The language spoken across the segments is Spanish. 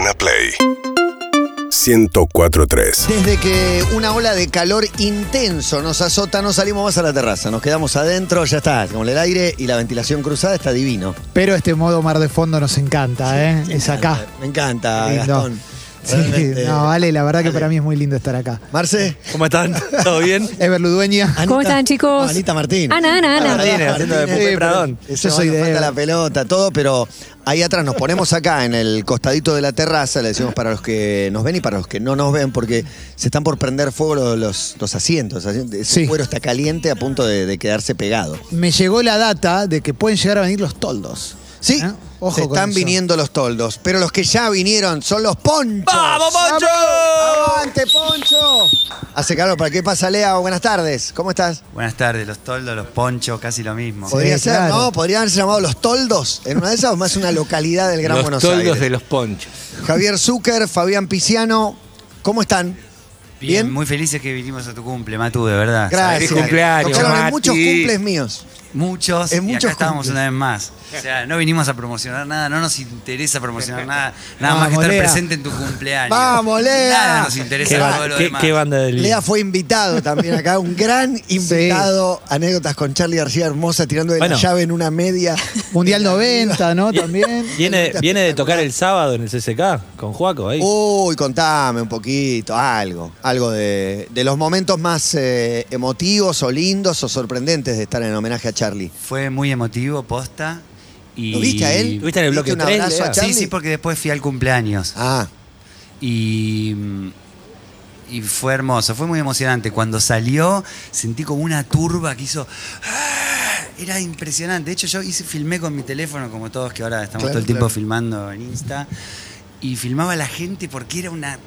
Urbana Play 1043. Desde que una ola de calor intenso nos azota, no salimos más a la terraza, nos quedamos adentro, ya está, con el aire y la ventilación cruzada está divino. Pero este modo mar de fondo nos encanta, ¿eh? Es acá. Me encanta, Lindo. Gastón. Sí, no, vale, la verdad que para mí es muy lindo estar acá. Marce. ¿Cómo están? ¿Todo bien? Ever Ludueña. ¿Cómo están, chicos? Anita Martín. Ana, Ana, Ana. Martínez, haciendo de Pupe Pradón. Yo soy de falta la pelota, todo, pero ahí atrás nos ponemos acá en el costadito de la terraza, le decimos para los que nos ven y para los que no nos ven, porque se están por prender fuego los, los, los asientos. Ese Sí. cuero está caliente a punto de, de quedarse pegado. Me llegó la data de que pueden llegar a venir los toldos. Sí, ¿Eh? Ojo se con están eso. viniendo los toldos, pero los que ya vinieron son los ponchos. ¡Vamos, Poncho! ¡Avante, poncho! Hace calor, ¿para qué pasa, Lea? Buenas tardes, ¿cómo estás? Buenas tardes, los toldos, los ponchos, casi lo mismo. Podría ser, claro. ¿no? Podrían haberse llamado los toldos en una de esas o más una localidad del Gran los Buenos toldos Aires. de los ponchos. Javier Zucker, Fabián Piciano, ¿cómo están? Bien, ¿Bien? muy felices que vinimos a tu cumple, Matu, de verdad. Gracias. Feliz cumpleaños, Tocaron en Mati. muchos cumples míos. Muchos, En y muchos acá estábamos cumples. una vez más. O sea, no vinimos a promocionar nada, no nos interesa promocionar nada, nada más que estar Lea. presente en tu cumpleaños. ¡Vamos, Lea! Nada nos interesa ¿Qué, todo ba- lo qué- demás. qué banda del Lea fue invitado también acá, un gran invitado. Anécdotas con Charlie García Hermosa tirando de Bueno. la llave en una media. Mundial 90, ¿no? También. Viene, viene de tocar el sábado en el CCK con Juaco ahí. Uy, contame un poquito, algo. Algo de, de los momentos más eh, emotivos o lindos o sorprendentes de estar en homenaje a Charlie. Fue muy emotivo, posta. Y... ¿Lo viste a él? ¿Lo viste en el bloque un tres, abrazo a Lea? Charlie? Sí, sí, porque después fui al cumpleaños. Ah, Y, y fue hermoso, fue muy emocionante. Cuando salió, sentí como una turba que hizo. ¡ah! Era impresionante. De hecho, yo hice, filmé con mi teléfono, como todos que ahora estamos Claro, todo el tiempo claro. filmando en Insta. Y filmaba a la gente porque era una,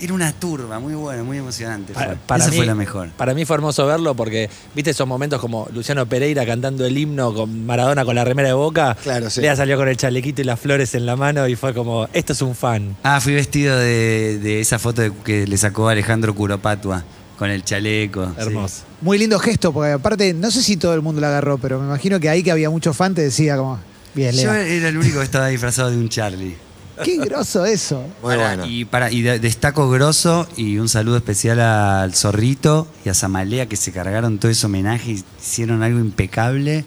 era una turba, muy bueno, muy emocionante. fue. Esa mí, fue la mejor. Para mí fue hermoso verlo porque, viste esos momentos como Luciano Pereira cantando el himno con Maradona con la remera de boca. Claro, sí. Lea salió con el chalequito y las flores en la mano y fue como, esto es un fan. Ah, fui vestido de, de esa foto de- que le sacó Alejandro Curopatua con el chaleco. sí. Hermoso. Muy lindo gesto, porque aparte, no sé si todo el mundo lo agarró, pero me imagino que ahí que había muchos fans te decía como, bien, Yo Lea. era el único que estaba disfrazado de un Charlie. Qué groso eso. muy Pará, bueno. Y, para, y de- destaco grosso y un saludo especial al Zorrito y a Zamalea que se cargaron todo ese homenaje y hicieron algo impecable.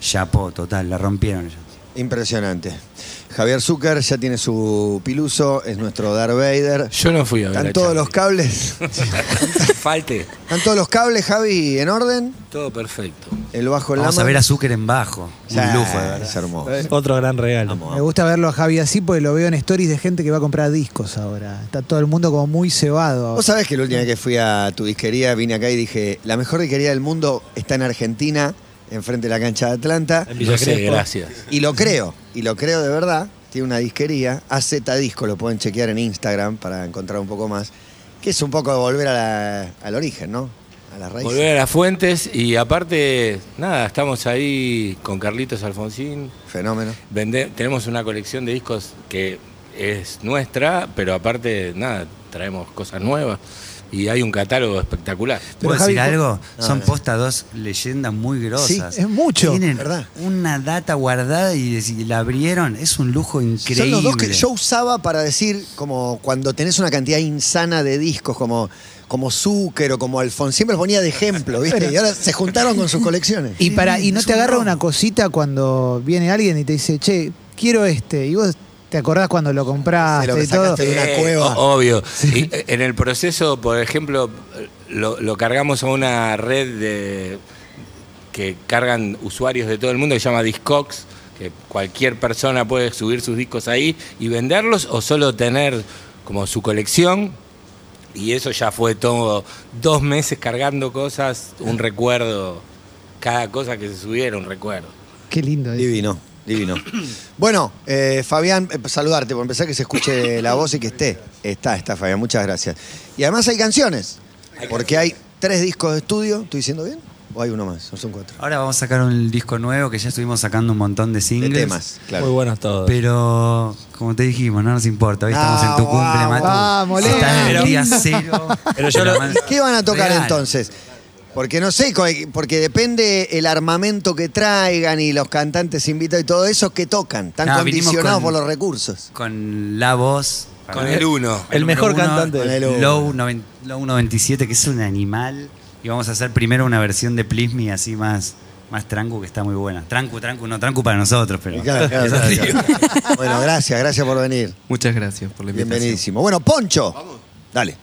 Chapó, total, la rompieron ellos. Impresionante. Javier Zucker ya tiene su piluso, es nuestro Darth Vader. Yo no fui a ver. ¿Están a todos Charlie. los cables? Falte. ¿Están todos los cables, Javi, en orden? Todo perfecto. El bajo en Vamos la a ver a Zucker en bajo. Ya, Un lujo, de verdad. Es hermoso. Otro gran regalo. Me gusta verlo a Javi así porque lo veo en stories de gente que va a comprar discos ahora. Está todo el mundo como muy cebado. Vos sabés que la última vez que fui a tu disquería vine acá y dije, la mejor disquería del mundo está en Argentina, enfrente de la cancha de Atlanta. En Villa No sé, gracias. Y lo creo, y lo creo de verdad. Tiene una disquería, AZ Disco, lo pueden chequear en Instagram para encontrar un poco más. Que es un poco de volver a la- al origen, ¿no? A las raíces. Volver a las fuentes y aparte, nada, estamos ahí con Carlitos Alfonsín. Fenómeno. Vende- tenemos una colección de discos que es nuestra, pero aparte, nada, traemos cosas nuevas y hay un catálogo espectacular. ¿Puedo Javi, decir algo? No, Son no. posta dos leyendas muy grosas. Sí, es mucho. Tienen ¿verdad? una data guardada y si la abrieron, es un lujo increíble. Son los dos que yo usaba para decir, como cuando tenés una cantidad insana de discos, como, como Zucker o como Alfonsín, siempre los ponía de ejemplo, ¿viste? Y ahora se juntaron con sus colecciones. Y para y no te agarra una cosita cuando viene alguien y te dice, che, quiero este. Y vos te acordás cuando lo compraste lo que y todo. de una cueva. obvio. Y, en el proceso, por ejemplo, lo, lo cargamos a una red de que cargan usuarios de todo el mundo que se llama Discogs, que cualquier persona puede subir sus discos ahí y venderlos o solo tener como su colección. Y eso ya fue todo dos meses cargando cosas, un recuerdo, cada cosa que se subiera, un recuerdo. Qué lindo. eso. Divino, divino. Bueno, eh, Fabián, eh, saludarte, por empezar que se escuche la voz y que esté. Está, está Fabián, muchas gracias. Y además hay canciones, porque hay tres discos de estudio, ¿estoy diciendo bien? ¿O hay uno más? ¿O son cuatro? Ahora vamos a sacar un disco nuevo que ya estuvimos sacando un montón de De singles. temas, claro. Muy buenos todos. Pero, como te dijimos, no nos importa. Hoy estamos en tu Ah, cumple, vamos, Matu. vamos, Estás en el día cero. Pero yo lo- ¿Qué van a tocar entonces? Porque no sé, porque depende el armamento que traigan y los cantantes invitados y todo eso que tocan. Están No, condicionados con- por los recursos. Con la voz Con el uno. El mejor cantante. Con el uno. Low, noven- Low 97, que es un animal. Y vamos a hacer primero una versión de Please Me así más, más trancu, que está muy buena. Trancu, trancu, no trancu para nosotros, pero. Claro, claro, es claro, así. claro. Bueno, gracias, gracias por venir. Muchas gracias por la invitación. Bienvenidísimo. Bueno, Poncho. Dale.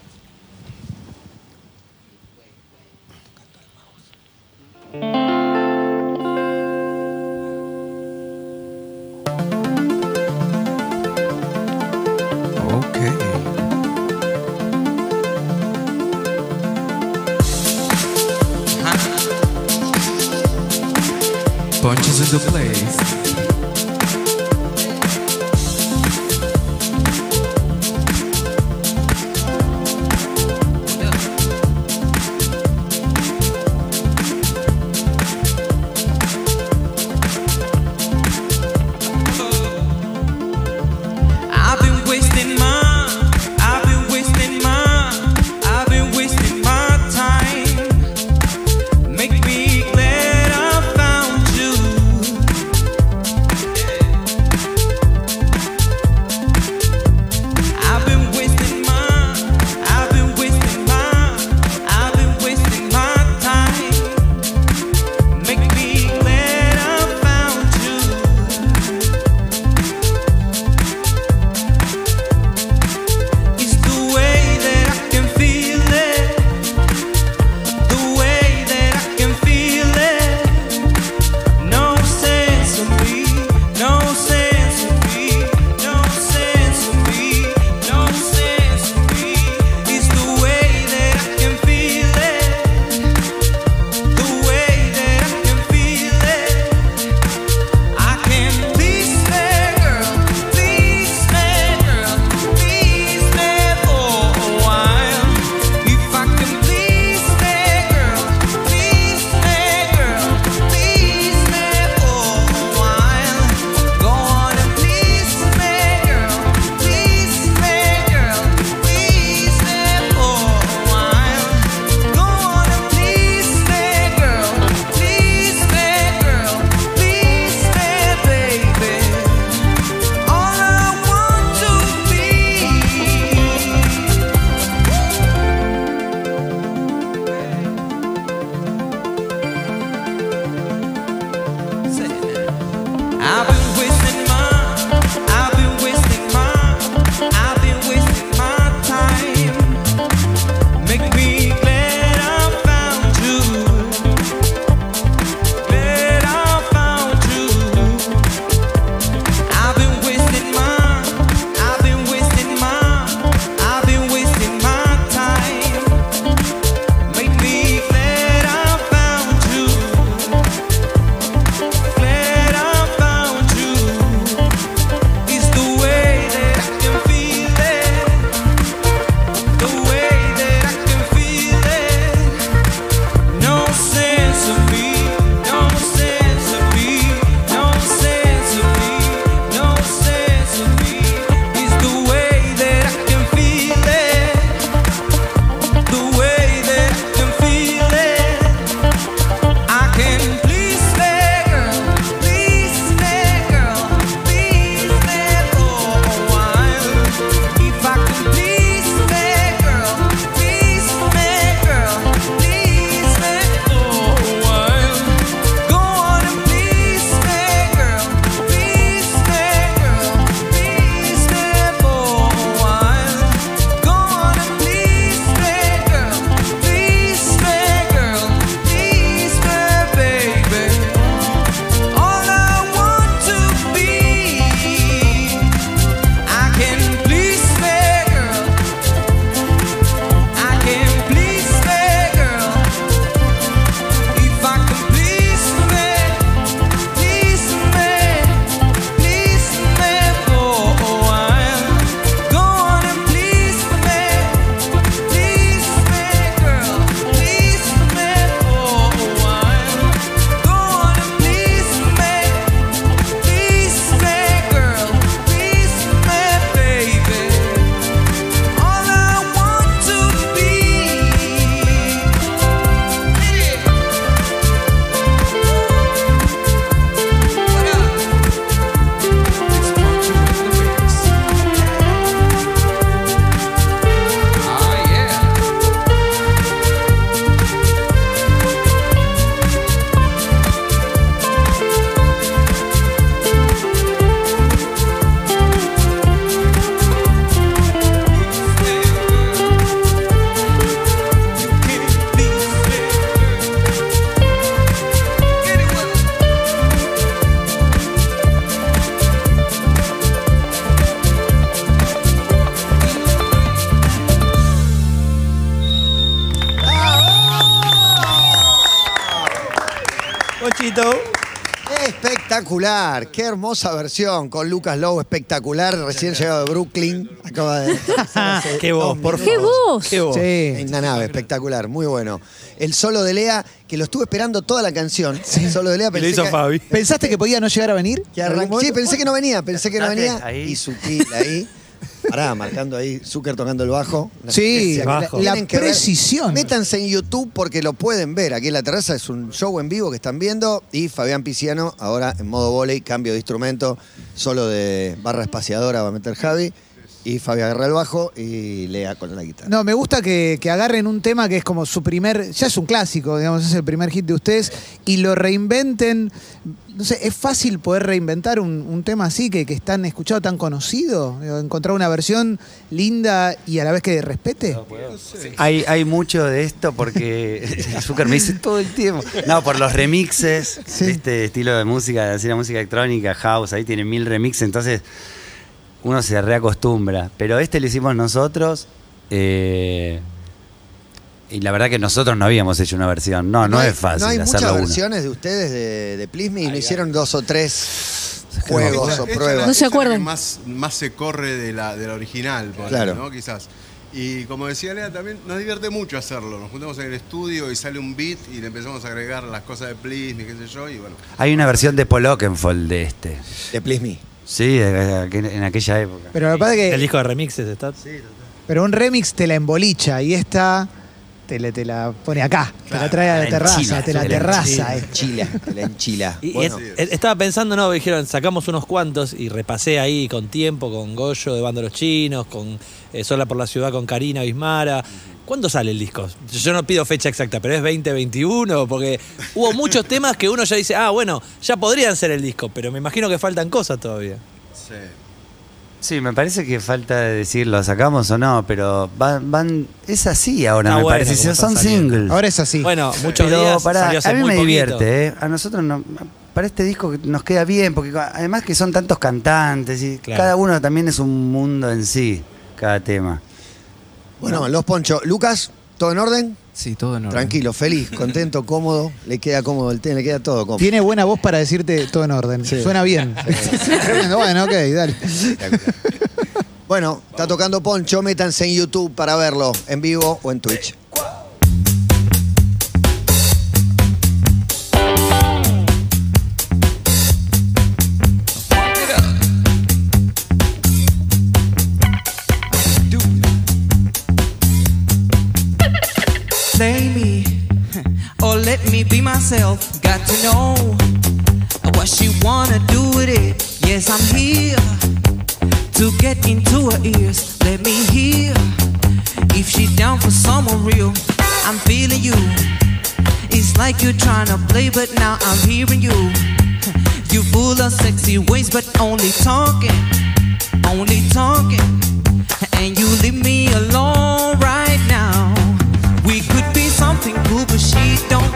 Espectacular, qué hermosa versión con Lucas Lowe, espectacular, recién llegado de Brooklyn, acaba de... Qué voz, por minutos. ¡Qué voz! Qué voz. Sí. En la nave, espectacular, muy bueno. El solo de Lea, que lo estuve esperando toda la canción. El solo de Lea pensé lo hizo que, Fabi. ¿Pensaste que podía no llegar a venir? que Sí, pensé que no venía, pensé que no venía. ahí. Y sutil ahí. Pará, marcando ahí, Zucker tocando el bajo. Sí, bajo. la ver. precisión. Métanse en YouTube porque lo pueden ver. Aquí en la terraza es un show en vivo que están viendo. Y Fabián Piciano, ahora en modo volei, cambio de instrumento, solo de barra espaciadora va a meter Javi. Y Fabi agarra el bajo y Lea con la guitarra. No, me gusta que, que agarren un tema que es como su primer, ya es un clásico, digamos, es el primer hit de ustedes, y lo reinventen. No sé, es fácil poder reinventar un, un tema así que, que es tan escuchado, tan conocido. Encontrar una versión linda y a la vez que respete. Hay, hay mucho de esto porque Zucker me dice todo el tiempo. No, por los remixes, Sí. este estilo de música, así la música electrónica, house, ahí tiene mil remixes, entonces uno se reacostumbra. Pero este lo hicimos nosotros. eh, y la verdad que nosotros no habíamos hecho una versión. No, no, hay- es fácil No hay hacerlo muchas uno. versiones de ustedes de, de Please Me y no hicieron dos o tres juegos o es pruebas. la- No se que acuerdan. más, más se corre de la, de la original, ponele, Claro. ¿no? Quizás. Y como decía Lea, también nos divierte mucho hacerlo. Nos juntamos en el estudio y sale un beat y le empezamos a agregar las cosas de Please, Me, qué sé yo, y bueno. Hay una versión de Paul Oakenfold de este. De Please Me. Sí, en aquella época. Pero lo que pasa es El que disco de remixes está. pero un remix te la embolicha y esta te, la- te la pone acá, te la trae a la la terraza, enchila, te la te la terraza. eh. Enchila, te la enchila. Y Bueno, es- estaba pensando, no, dijeron, sacamos unos cuantos y repasé ahí con tiempo, con Goyo de Bando Los Chinos, con eh, Sola por la Ciudad con Karina Bismara. ¿Cuándo sale el disco? Yo no pido fecha exacta, pero es 2021, porque hubo muchos temas que uno ya dice, ah, bueno, ya podrían ser el disco, pero me imagino que faltan cosas todavía. Sí. Sí, me parece que falta decir lo sacamos o no, pero van, van es así ahora, me bueno parece. Son singles. Ahora es así. Bueno, muchos pero días pará, salió hace a mí muy me poquito. divierte, ¿eh? A nosotros no, para este disco nos queda bien, porque además que son tantos cantantes y Claro. cada uno también es un mundo en sí, cada tema. bueno, los ponchos. Lucas, ¿todo en orden? Sí, todo en orden. Tranquilo, feliz, contento, cómodo. Le queda cómodo el tema, le queda todo cómodo. Tiene buena voz para decirte todo en orden. Suena bien. Tremendo. bueno, ok, dale. Bueno, está tocando Poncho, métanse en YouTube para verlo, en vivo o en Twitch. Play me, or let me be myself. Got to know what she wanna do with it. Yes, I'm here to get into her ears. Let me hear if she down for someone real. I'm feeling you. It's like you're trying to play, but now I'm hearing you. You full of sexy ways, but only talking, only talking. And you leave me alone right but she don't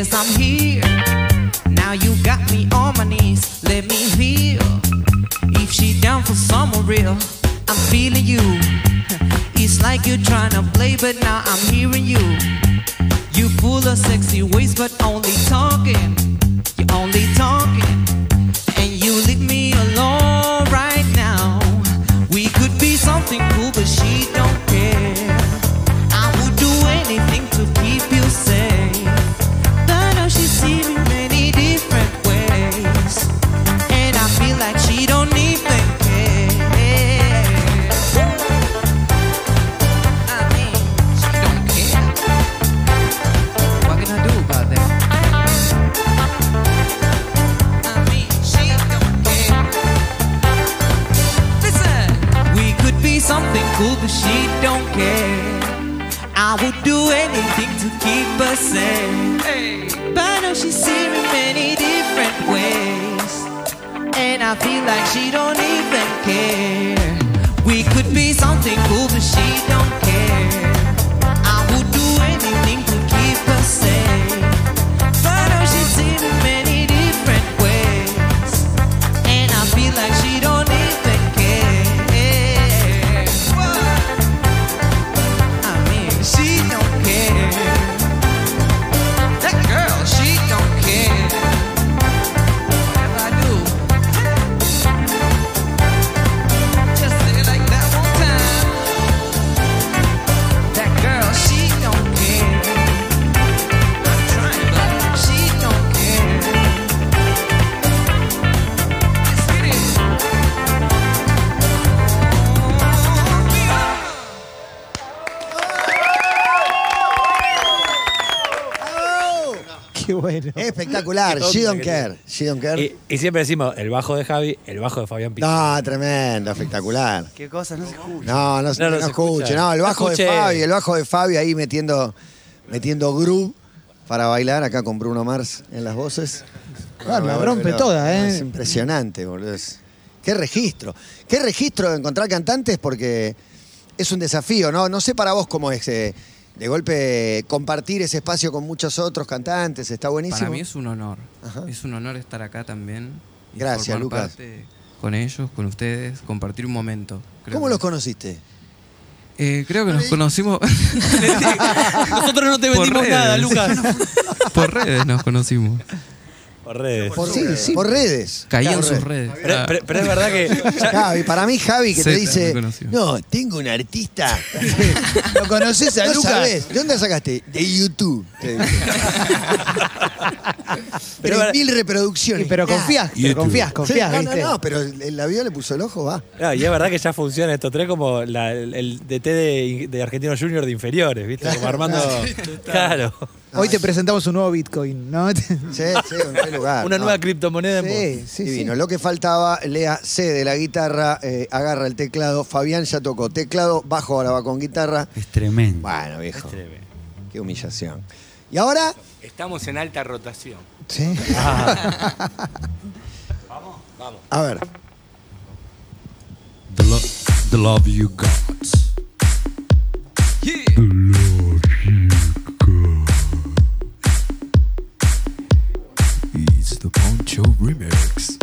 yes, I'm here. To keep us safe. But I know she's seen me many different ways. And I feel like she don't even care. We could be something cool, but she don't care. Bueno. Espectacular. She don't care. She don't care. Y, y siempre decimos el bajo de Javi, el bajo de Fabián Pico. No, tremendo, espectacular. ¿Qué cosa? No se escucha. No, no, se- No, no no se escuche. escucha. No, el bajo de. Fabi, el bajo de Fabi ahí metiendo, metiendo groove para bailar acá con Bruno Mars en las voces. Ah, la rompe pero toda, ¿eh? Es impresionante, boludo. Qué registro. Qué registro de encontrar cantantes porque es un desafío, ¿no? No sé para vos cómo es eh, de golpe compartir ese espacio con muchos otros cantantes. Está buenísimo. Para mí es un honor. Ajá. Es un honor estar acá también. y Gracias, formar Lucas. parte con ellos, con ustedes, compartir un momento. Creo ¿Cómo que- los conociste? Eh, creo que nos conocimos Nosotros no te vendimos nada, Lucas. por redes, nos conocimos. Por redes. Por, Sí, sí. por redes. Caí en sus redes. Pero, Ah, pero- pero es verdad que. ya- Javi, para mí Javi que te Sí, dice, me conoció. no, tengo un artista. ¿Lo conoces a no Lucas? ¿de dónde sacaste? De YouTube. te dice. Pero- 3.000 reproducciones. Sí, pero confías, pero confías, confías, no, no, ¿viste? no, pero el, el avión le puso el ojo, va. No, y es verdad que ya funciona estos tres como la- el, el DT de, de Argentino Junior de inferiores, ¿viste? Como armando. Claro. Hoy te presentamos un nuevo Bitcoin, ¿no? Sí, sí, un buen lugar. Una no. nueva criptomoneda en. Sí, sí, sí. Divino. Lo que faltaba, Lea C de la guitarra, eh, agarra el teclado. Fabián ya tocó teclado, bajo ahora va con guitarra. Es tremendo. Bueno, viejo. Qué humillación. Y ahora, Estamos en alta rotación. Sí. a ver. The, lo- the love you got. The love the Poncho remix.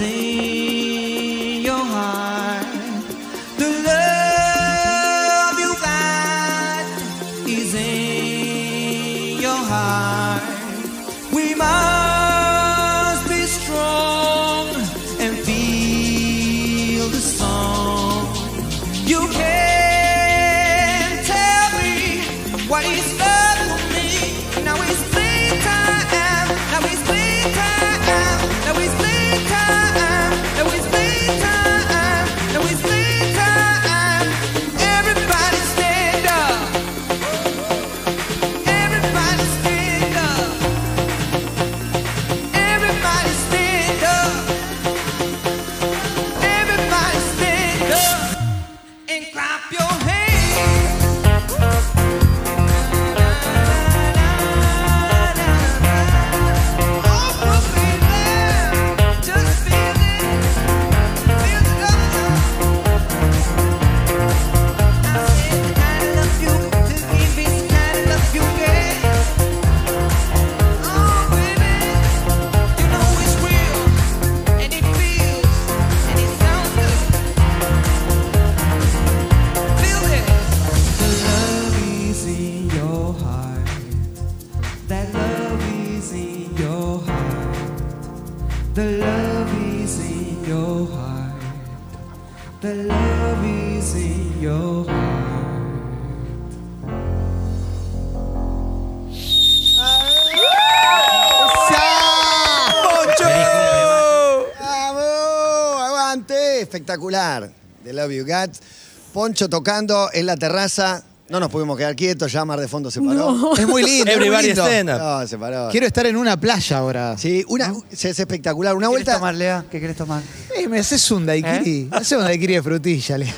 sozinho. Love You Got. Poncho tocando en la terraza. No nos pudimos quedar quietos, ya Mar de Fondo se paró. Es muy lindo. es muy Everybody lindo. stand up. No, se paró. Quiero estar en una playa ahora. Sí, una, es es espectacular. Una ¿Qué querés vuelta. tomar, Lea? ¿Qué querés tomar? Eh, me haces un daiquiri. Me haces un daiquiri de frutilla, Leo.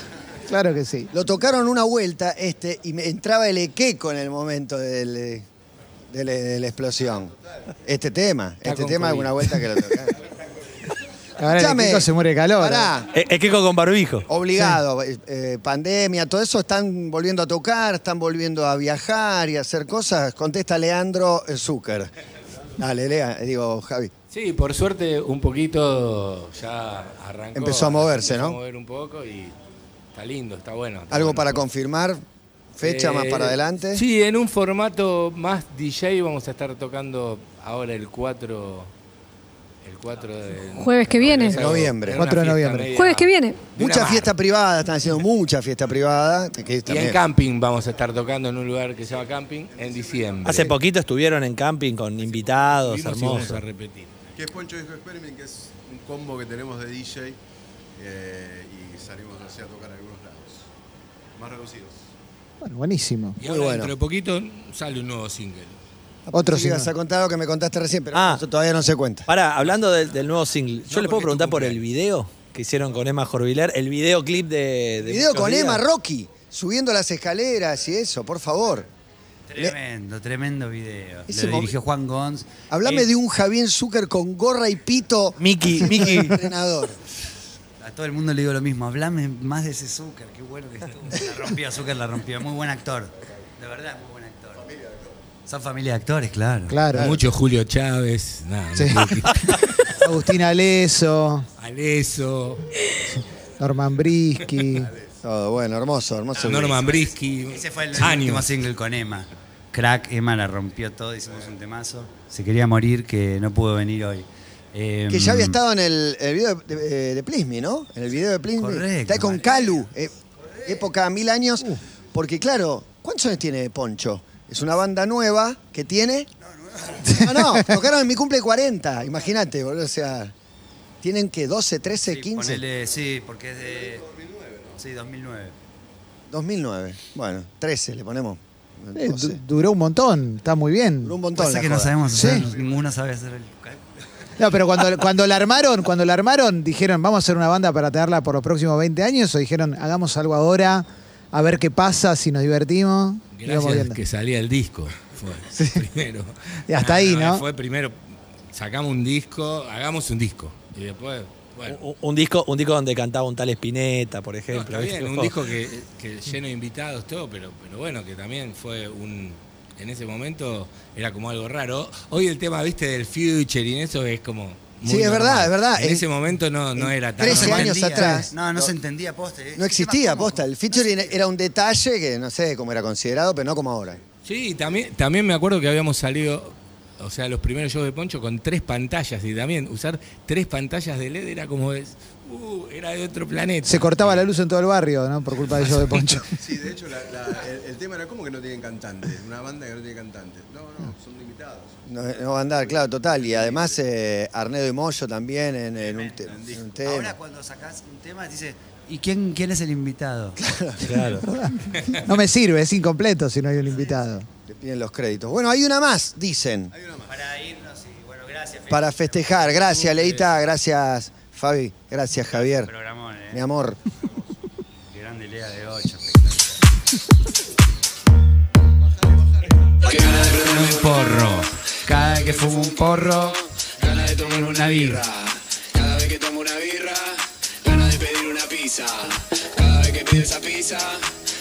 Claro que sí. Lo tocaron una vuelta este y me entraba el equeco en el momento del, eh, de, la- de la explosión. Este tema, este con tema es una vuelta que lo tocaron. Ahora el Escuchame, Kiko se muere de calor. Pará, Eh, Es que con barbijo. obligado. eh, eh, pandemia, todo eso están volviendo a tocar, están volviendo a viajar y a hacer cosas. Contesta Leandro eh, Zucker. Dale, Lea, eh, digo, Javi. Sí, por suerte un poquito ya arrancó. Empezó a moverse, empezó ¿no? a mover un poco y está lindo, está bueno. está ¿Algo bueno. para confirmar? ¿Fecha más Eh, para adelante? Sí, en un formato más DJ vamos a estar tocando ahora el 4 el 4 de Jueves que viene. algo- Noviembre. es una 4 de noviembre. media- Jueves que viene. de Mucha fiesta privada, están haciendo mucha fiesta privada. Que Y también- en camping vamos a estar tocando en un lugar que se llama Camping en diciembre. Hace poquito estuvieron en camping con invitados, Fuimos y vamos hermosos. a repetir. Que es Poncho Disco Experiment, que es un combo que tenemos de DJ eh, y salimos así a tocar en algunos lados. Más reducidos. Bueno, buenísimo. Y Muy ahora bueno. dentro de poquito sale un nuevo single. Otro Sí, contar algo que me contaste recién, pero Ah. eso todavía no se cuenta. Pará, hablando del, del nuevo single, ¿yo No, le puedo preguntar por el video que hicieron con Emma Jorviler? El videoclip de. de Video con días. Emma Rocky, subiendo las escaleras y eso, por favor. Tremendo, tremendo video. Ese Lo dirigió Juan Gons. Hablame Eh, de un Javier Zucker con gorra y pito. Mickey, Mickey. Entrenador. A todo el mundo le digo lo mismo. Hablame más de ese Zucker. Qué bueno que estuvo. La rompió, Zucker la rompió. Muy buen actor. De verdad, muy. Son familia de actores, claro. Claro. Mucho Julio Chávez, nada, Sí. Agustina Leso, Aleso, Norman Brisky. Todo bueno, hermoso, hermoso. Norman Brisky. Ese fue el Años. último single con Emma. Crack, Emma la rompió todo, hicimos un temazo. Se quería morir que no pudo venir hoy. Eh, Que ya había estado en el, el video de, de, de Please Me, ¿no? En el video de Please Me. Correcto, Está con. Calu, eh, época mil años. Porque claro, ¿cuántos años tiene Poncho? Es una banda nueva que tiene... No, no, tocaron en mi cumple 40, imagínate, boludo, o sea... Tienen que 12, 13, sí, 15... ponele- sí, porque es de. Sí, 2009. 2009. Bueno, 13 le ponemos. Eh, 12. du- duró un montón, está muy bien. Duró un montón Pasa que no joda. sabemos Sí. hacer, ninguno sabe hacer el. No, pero cuando, cuando la armaron, cuando la armaron, dijeron, vamos a hacer una banda para tenerla por los próximos 20 años, o dijeron, hagamos algo ahora, a ver qué pasa, si nos divertimos. Gracias que salía el disco. Fue sí. primero. Y hasta ahí, ¿no? Fue primero, sacamos un disco, hagamos un disco. Y después. Un, disco, un disco donde cantaba un tal Espineta, por ejemplo. Está bien, un disco que, lleno de invitados, todo, pero, pero bueno, que también fue un. En ese momento era como algo raro. Hoy el tema, viste, del future y eso es como Sí, es verdad, es verdad. En, eh, ese momento no, no era tan 13 normal. años atrás. No, no, se entendía poste. Eh. No existía posta. El featuring era un detalle que no sé cómo era considerado, pero no como ahora. Sí, también, también me acuerdo que habíamos salido o sea, los primeros shows de Poncho con tres pantallas y también usar tres pantallas de LED era como es, uh, era de otro planeta. Se cortaba la luz en todo el barrio, ¿no? Por culpa de shows de Poncho. sí, de hecho, el, tema era como que no tienen cantantes, una banda que no tiene cantantes. No, no, son limitados. No, no a andar, claro, total. Y además eh, Arnedo y Moyo también en, un, en, un, tema. Ahora cuando sacás un tema dice ¿Y quién, quién es el invitado? Claro, claro. No me sirve, es incompleto si no hay un invitado. Le piden los créditos. Bueno, hay una más, dicen. Hay una más. Para irnos y bueno, gracias. Felipe. Para festejar, gracias Leita, gracias Fabi, gracias Javier. Programón, ¿eh? Mi amor. Qué grande Lea de 8. Qué gana de prender un porro. Cada vez que fumo un porro, gana de tomar una birra. Cada vez que pido esa pizza,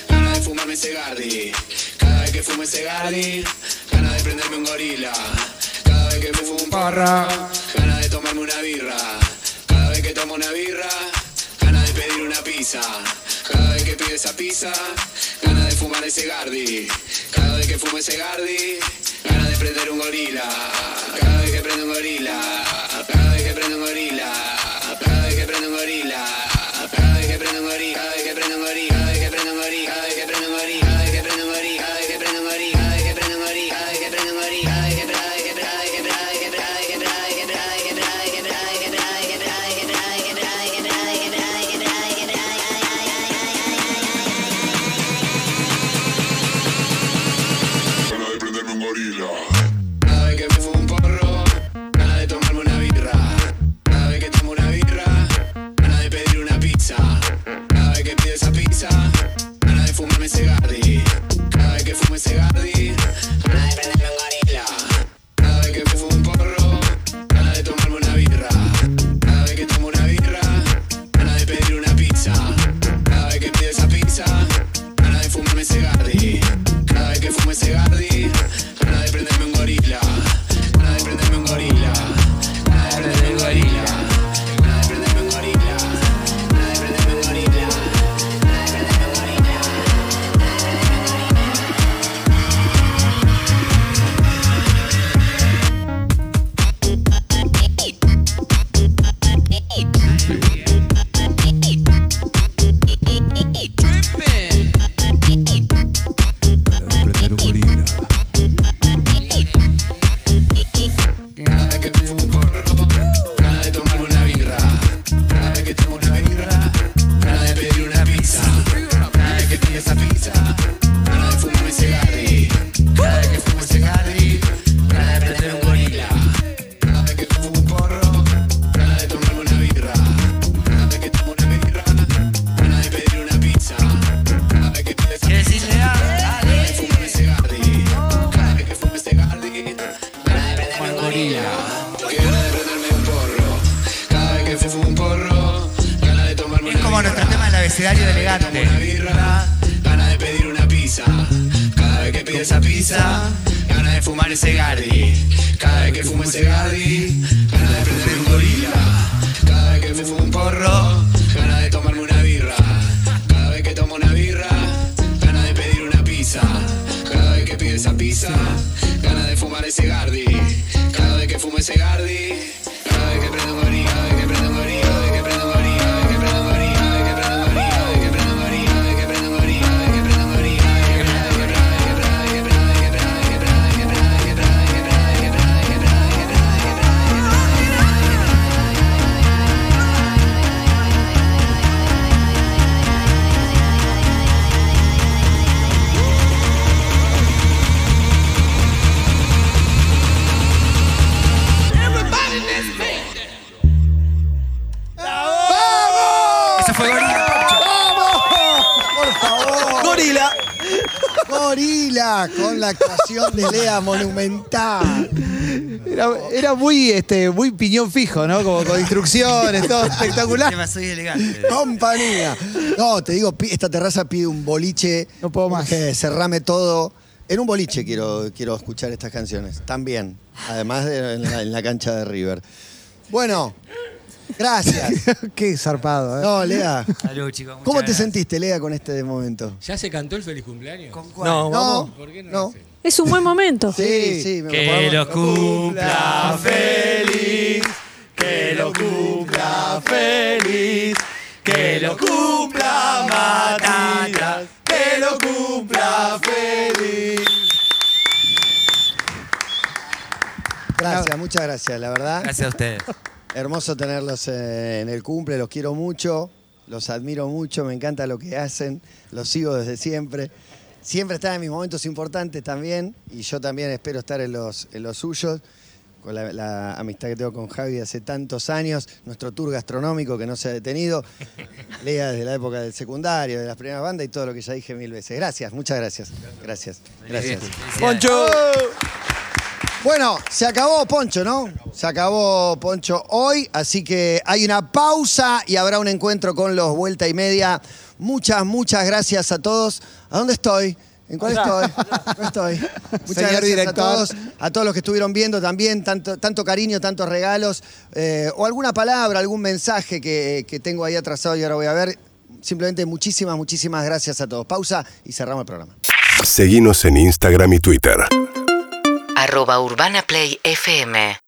ganas de fumarme ese Gardi. Cada vez que fumo ese Gardi, ganas de prenderme un gorila. Cada vez que me fumo un parra, ganas de tomarme una birra. Cada vez que tomo una birra, ganas de pedir una pizza. Cada vez que pido esa pizza, ganas de fumar ese Gardi. Cada vez que fumo ese Gardi, ganas de prender un gorila. Cada vez que prendo un gorila, cada vez que prendo un gorila, cada vez que prendo un gorila prenda que prenda María. escenario de elegante. Gana de pedir una pizza. Cada vez que pido esa pizza, gana de fumar ese Gardi. Cada vez que fumo ese Gardi, gana de prenderme un gorila. Cada vez que me fumo un porro, gana de tomarme una birra. Cada vez que tomo una birra, gana de pedir una pizza. Cada vez que pido esa pizza, gana de fumar ese Gardi. Cada vez que fumo ese Gardi. Gorila, con la actuación de Lea monumental. Era, era muy, este, muy piñón fijo, ¿no? Como con instrucciones, todo espectacular. Tema, soy elegante. Compañía. No, te digo, esta terraza pide un boliche. No puedo más. Que cerrame todo. En un boliche quiero, quiero escuchar estas canciones, también, además de en la, en la cancha de River. Bueno, gracias. Qué zarpado, ¿eh? No, Lea. Salud, chicos. muchas ¿Cómo te gracias. sentiste, Lea, con este momento? ¿Ya se cantó el feliz cumpleaños? ¿Con cuál? No, vamos. ¿Por qué no, no. lo hacen? Es un buen momento. Sí, sí. me Que lo cumpla feliz, que lo cumpla feliz, que lo cumpla Matías, que lo cumpla feliz. Gracias, muchas gracias, la verdad. Gracias a ustedes. Hermoso tenerlos eh, en el cumple, los quiero mucho, los admiro mucho, me encanta lo que hacen, los sigo desde siempre. Siempre están en mis momentos importantes también, y yo también espero estar en los, en los suyos, con la, la amistad que tengo con Javi de hace tantos años, nuestro tour gastronómico que no se ha detenido, Lea desde la época del secundario, de las primeras bandas y todo lo que ya dije mil veces. Gracias, muchas gracias. Gracias. Gracias. Poncho. Bueno, se acabó Poncho, ¿no? Se acabó Poncho hoy, así que hay una pausa y habrá un encuentro con los Vuelta y Media. Muchas, muchas gracias a todos. ¿A dónde estoy? ¿En cuál estoy? Estoy. Muchas Señor gracias director. a todos, a todos los que estuvieron viendo también, tanto, tanto cariño, tantos regalos, eh, o alguna palabra, algún mensaje que, que tengo ahí atrasado y ahora voy a ver. Simplemente muchísimas, muchísimas gracias a todos. Pausa y cerramos el programa. Seguinos en Instagram y Twitter. Arroba Urbana Play FM